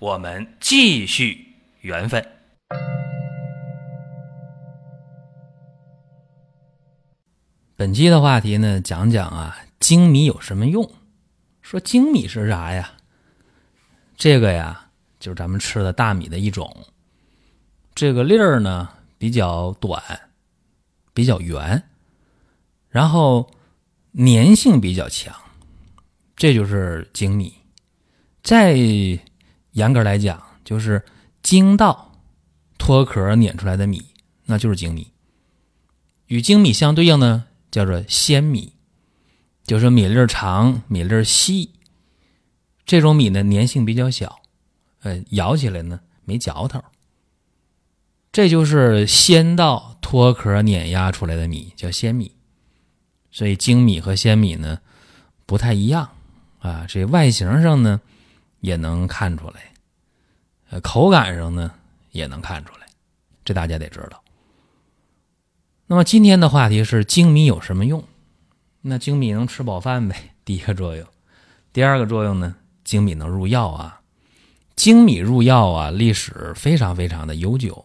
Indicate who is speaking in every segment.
Speaker 1: 我们继续缘分。本期的话题呢，讲讲啊，精米有什么用？说精米是啥呀？这个呀，就是咱们吃的大米的一种。这个粒儿呢比较短，比较圆，然后粘性比较强，这就是精米。在严格来讲，就是精稻脱壳碾出来的米，那就是精米。与精米相对应呢，叫做鲜米，就是米粒长、米粒细。这种米呢，粘性比较小，呃，咬起来呢没嚼头。这就是鲜稻脱壳碾压出来的米，叫鲜米。所以精米和鲜米呢不太一样啊，这外形上呢也能看出来。呃，口感上呢也能看出来，这大家得知道。那么今天的话题是精米有什么用？那精米能吃饱饭呗，第一个作用。第二个作用呢，精米能入药啊。精米入药啊，历史非常非常的悠久，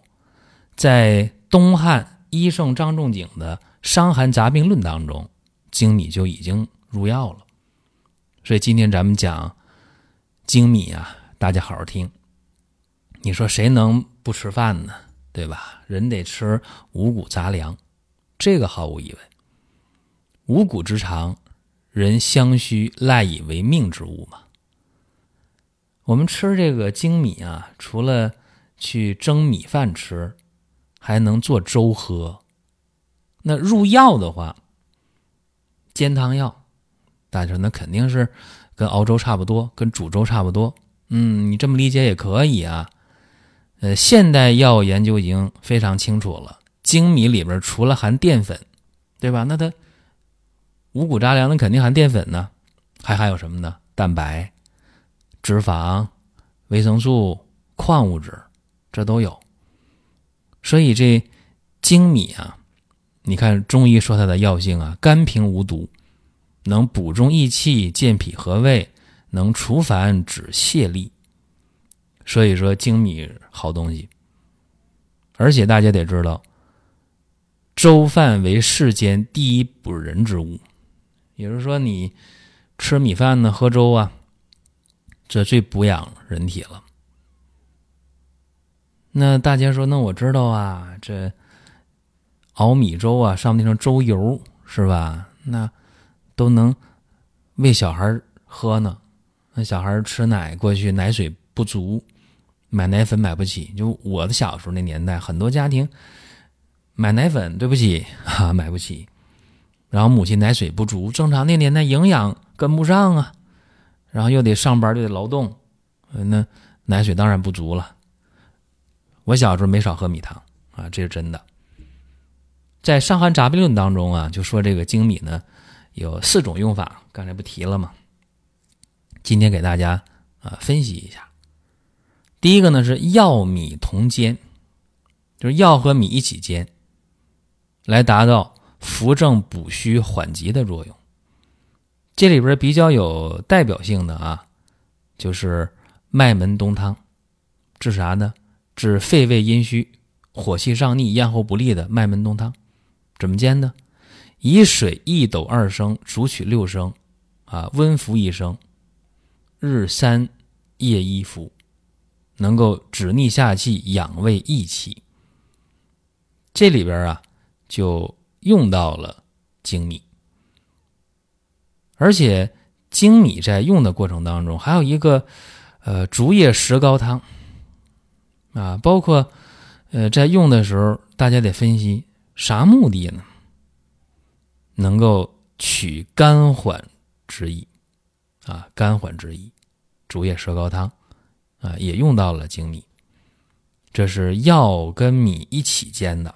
Speaker 1: 在东汉医圣张仲景的《伤寒杂病论》当中，精米就已经入药了。所以今天咱们讲精米啊，大家好好听。你说谁能不吃饭呢？对吧？人得吃五谷杂粮，这个毫无疑问。五谷之长，人相须赖以为命之物嘛。我们吃这个精米啊，除了去蒸米饭吃，还能做粥喝。那入药的话，煎汤药，大家说那肯定是跟熬粥差不多，跟煮粥差不多。嗯，你这么理解也可以啊。呃，现代药研究已经非常清楚了，精米里边除了含淀粉，对吧？那它五谷杂粮，那肯定含淀粉呢，还含有什么呢？蛋白、脂肪、维生素、矿物质，这都有。所以这精米啊，你看中医说它的药性啊，甘平无毒，能补中益气、健脾和胃，能除烦止泻痢。所以说精米好东西，而且大家得知道，粥饭为世间第一补人之物，也就是说，你吃米饭呢，喝粥啊，这最补养人体了。那大家说，那我知道啊，这熬米粥啊，上面那层粥油是吧？那都能喂小孩喝呢。那小孩吃奶过去，奶水不足。买奶粉买不起，就我的小时候那年代，很多家庭买奶粉，对不起啊，买不起。然后母亲奶水不足，正常那年代营养跟不上啊，然后又得上班，又得劳动，那奶水当然不足了。我小时候没少喝米汤啊，这是真的。在《伤寒杂病论》当中啊，就说这个粳米呢有四种用法，刚才不提了吗？今天给大家啊分析一下。第一个呢是药米同煎，就是药和米一起煎，来达到扶正补虚缓急的作用。这里边比较有代表性的啊，就是麦门冬汤，治啥呢？治肺胃阴虚、火气上逆、咽喉不利的麦门冬汤。怎么煎呢？以水一斗二升，煮取六升，啊，温服一升，日三，夜一服。能够止逆下气、养胃益气。这里边啊，就用到了粳米，而且粳米在用的过程当中，还有一个呃竹叶石膏汤啊，包括呃在用的时候，大家得分析啥目的呢？能够取肝缓之意啊，肝缓之意，竹叶石膏汤。啊，也用到了粳米。这是药跟米一起煎的。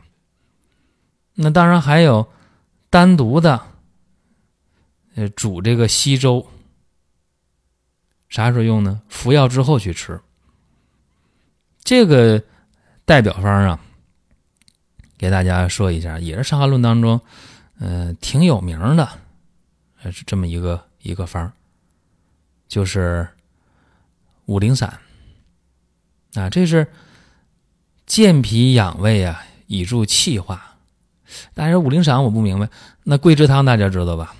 Speaker 1: 那当然还有单独的，呃，煮这个稀粥。啥时候用呢？服药之后去吃。这个代表方啊，给大家说一下，也是《伤寒论》当中，呃，挺有名的，是这么一个一个方，就是五苓散。啊，这是健脾养胃啊，以助气化。但是五苓散我不明白，那桂枝汤大家知道吧？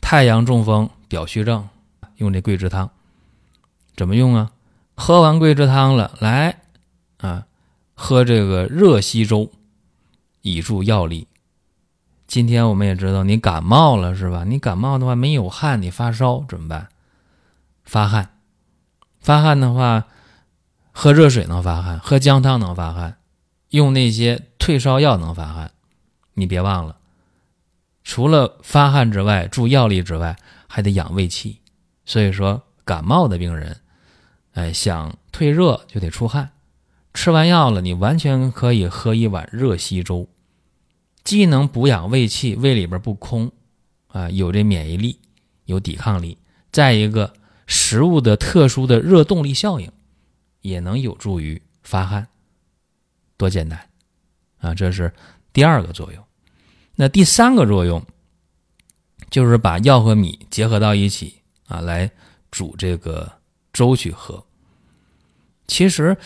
Speaker 1: 太阳中风、表虚症用这桂枝汤，怎么用啊？喝完桂枝汤了，来啊，喝这个热稀粥，以助药力。今天我们也知道，你感冒了是吧？你感冒的话没有汗，你发烧怎么办？发汗，发汗的话，喝热水能发汗，喝姜汤能发汗，用那些退烧药能发汗。你别忘了，除了发汗之外，助药力之外，还得养胃气。所以说，感冒的病人，哎，想退热就得出汗。吃完药了，你完全可以喝一碗热稀粥，既能补养胃气，胃里边不空，啊，有这免疫力，有抵抗力。再一个，食物的特殊的热动力效应，也能有助于发汗。多简单，啊，这是。第二个作用，那第三个作用就是把药和米结合到一起啊，来煮这个粥去喝。其实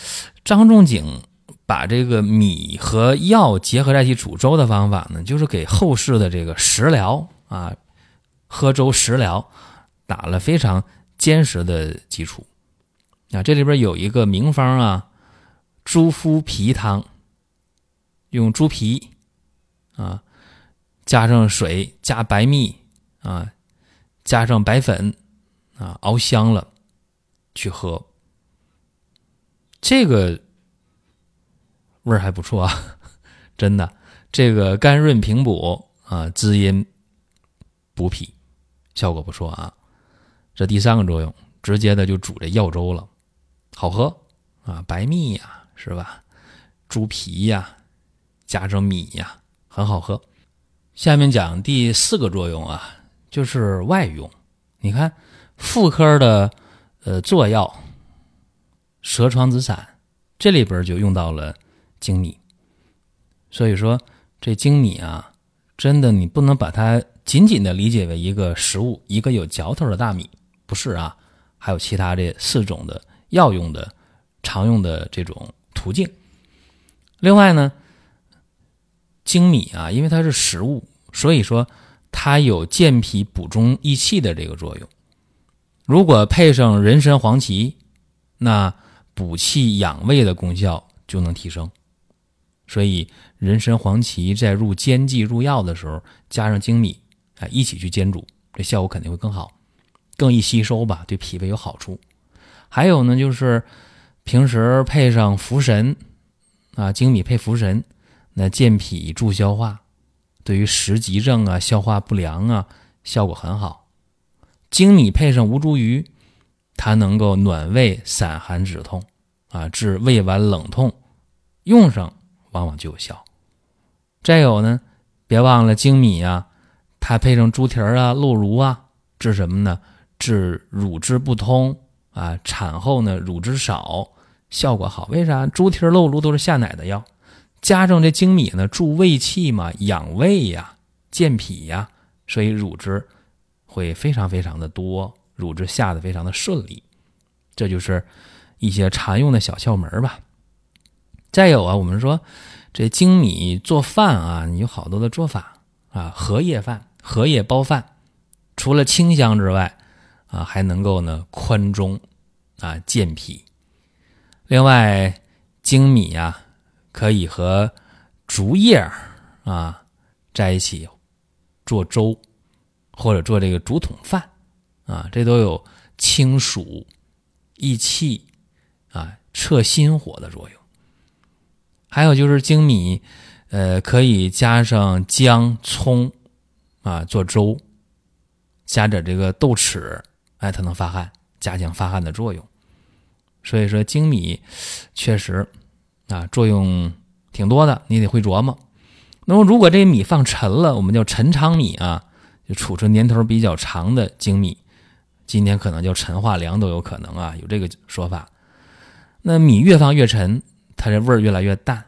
Speaker 1: 张仲景把这个米和药结合在一起煮粥的方法呢，就是给后世的这个食疗啊，喝粥食疗打了非常坚实的基础。啊，这里边有一个名方啊，猪肤皮汤，用猪皮。啊，加上水，加白蜜啊，加上白粉啊，熬香了，去喝，这个味儿还不错啊，真的，这个甘润平补啊，滋阴补脾，效果不错啊。这第三个作用，直接的就煮这药粥了，好喝啊，白蜜呀，是吧？猪皮呀，加上米呀。很好喝，下面讲第四个作用啊，就是外用。你看妇科的呃作药蛇床子散，这里边就用到了精米。所以说这精米啊，真的你不能把它仅仅的理解为一个食物，一个有嚼头的大米，不是啊，还有其他这四种的药用的常用的这种途径。另外呢。粳米啊，因为它是食物，所以说它有健脾补中益气的这个作用。如果配上人参、黄芪，那补气养胃的功效就能提升。所以人参、黄芪在入煎剂、入药的时候，加上粳米，哎，一起去煎煮，这效果肯定会更好，更易吸收吧，对脾胃有好处。还有呢，就是平时配上茯神啊，粳米配茯神。那健脾助消化，对于食积症啊、消化不良啊，效果很好。粳米配上吴茱萸，它能够暖胃、散寒、止痛啊，治胃脘冷痛，用上往往就有效。再有呢，别忘了粳米啊，它配上猪蹄儿啊、鹿茸啊，治什么呢？治乳汁不通啊，产后呢乳汁少，效果好。为啥？猪蹄儿、鹿茸都是下奶的药。加上这精米呢，助胃气嘛，养胃呀，健脾呀，所以乳汁会非常非常的多，乳汁下的非常的顺利。这就是一些常用的小窍门吧。再有啊，我们说这精米做饭啊，你有好多的做法啊，荷叶饭、荷叶包饭，除了清香之外啊，还能够呢宽中啊健脾。另外，粳米呀。可以和竹叶啊在一起做粥，或者做这个竹筒饭啊，这都有清暑益气啊、撤心火的作用。还有就是粳米，呃，可以加上姜、葱啊做粥，加点这个豆豉，哎，它能发汗，加强发汗的作用。所以说，粳米确实。啊，作用挺多的，你得会琢磨。那么如果这米放陈了，我们叫陈仓米啊，就储存年头比较长的精米，今天可能叫陈化粮都有可能啊，有这个说法。那米越放越陈，它这味儿越来越淡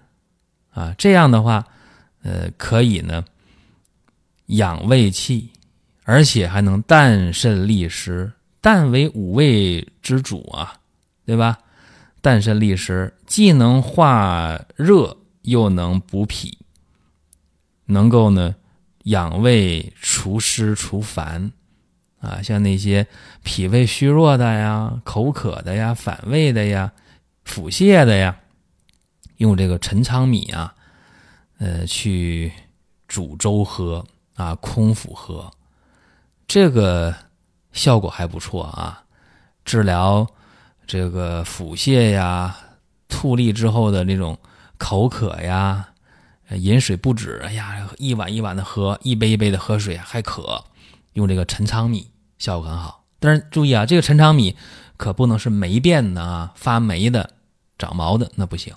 Speaker 1: 啊，这样的话，呃，可以呢养胃气，而且还能淡渗利湿。淡为五味之主啊，对吧？淡肾利湿，既能化热，又能补脾，能够呢养胃、除湿、除烦啊。像那些脾胃虚弱的呀、口渴的呀、反胃的呀、腹泻的呀，用这个陈仓米啊，呃，去煮粥喝啊，空腹喝，这个。效果还不错啊，治疗这个腹泻呀、吐利之后的那种口渴呀、饮水不止，哎呀，一碗一碗的喝，一杯一杯的喝水还渴，用这个陈仓米效果很好。但是注意啊，这个陈仓米可不能是霉变的啊，发霉的、长毛的那不行。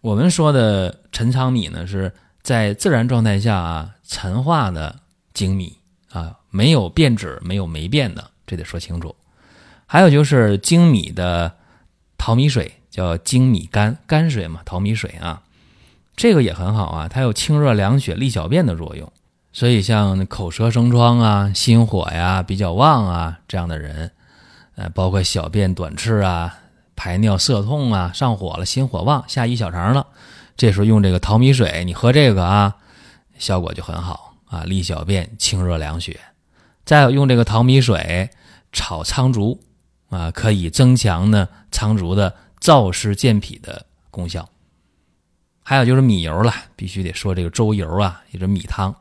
Speaker 1: 我们说的陈仓米呢，是在自然状态下啊陈化的精米啊。没有变质、没有霉变的，这得说清楚。还有就是精米的淘米水，叫精米干泔水嘛，淘米水啊，这个也很好啊，它有清热凉血、利小便的作用。所以像口舌生疮啊、心火呀比较旺啊这样的人，呃，包括小便短赤啊、排尿涩痛啊、上火了、心火旺、下移小肠了，这时候用这个淘米水，你喝这个啊，效果就很好啊，利小便、清热凉血。再有用这个淘米水炒苍竹啊，可以增强呢苍竹的燥湿健脾的功效。还有就是米油了，必须得说这个粥油啊，也是米汤，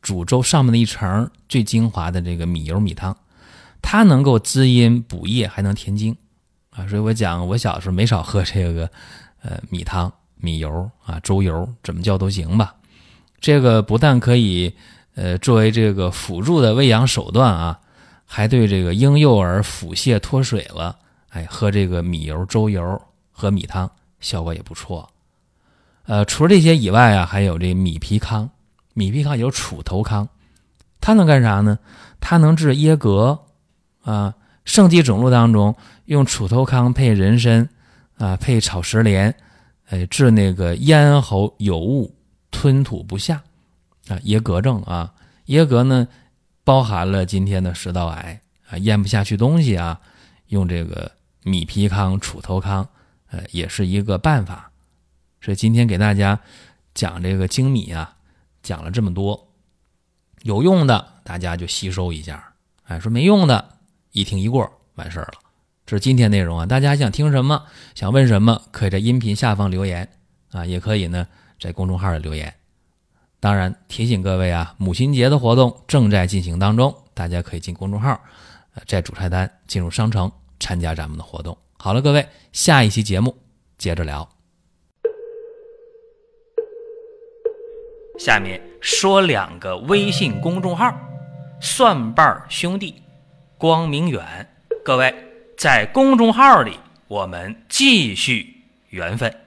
Speaker 1: 煮粥上面的一层最精华的这个米油米汤，它能够滋阴补液，还能填精啊。所以我讲，我小时候没少喝这个呃米汤、米油啊、粥油，怎么叫都行吧。这个不但可以。呃，作为这个辅助的喂养手段啊，还对这个婴幼儿腹泻脱水了，哎，喝这个米油粥油和米汤效果也不错。呃，除了这些以外啊，还有这米皮糠，米皮糠有杵头糠，它能干啥呢？它能治噎膈啊，肾气肿露当中用杵头糠配人参啊，配炒石莲，哎，治那个咽喉有物吞吐不下。啊，噎膈症啊，噎膈呢，包含了今天的食道癌啊，咽不下去东西啊，用这个米皮糠、杵头糠，呃，也是一个办法。所以今天给大家讲这个精米啊，讲了这么多，有用的大家就吸收一下，哎，说没用的，一听一过完事儿了。这是今天内容啊，大家想听什么，想问什么，可以在音频下方留言啊，也可以呢在公众号里留言。当然提醒各位啊，母亲节的活动正在进行当中，大家可以进公众号，呃在主菜单进入商城参加咱们的活动。好了，各位，下一期节目接着聊。下面说两个微信公众号：蒜瓣兄弟、光明远。各位在公众号里，我们继续缘分。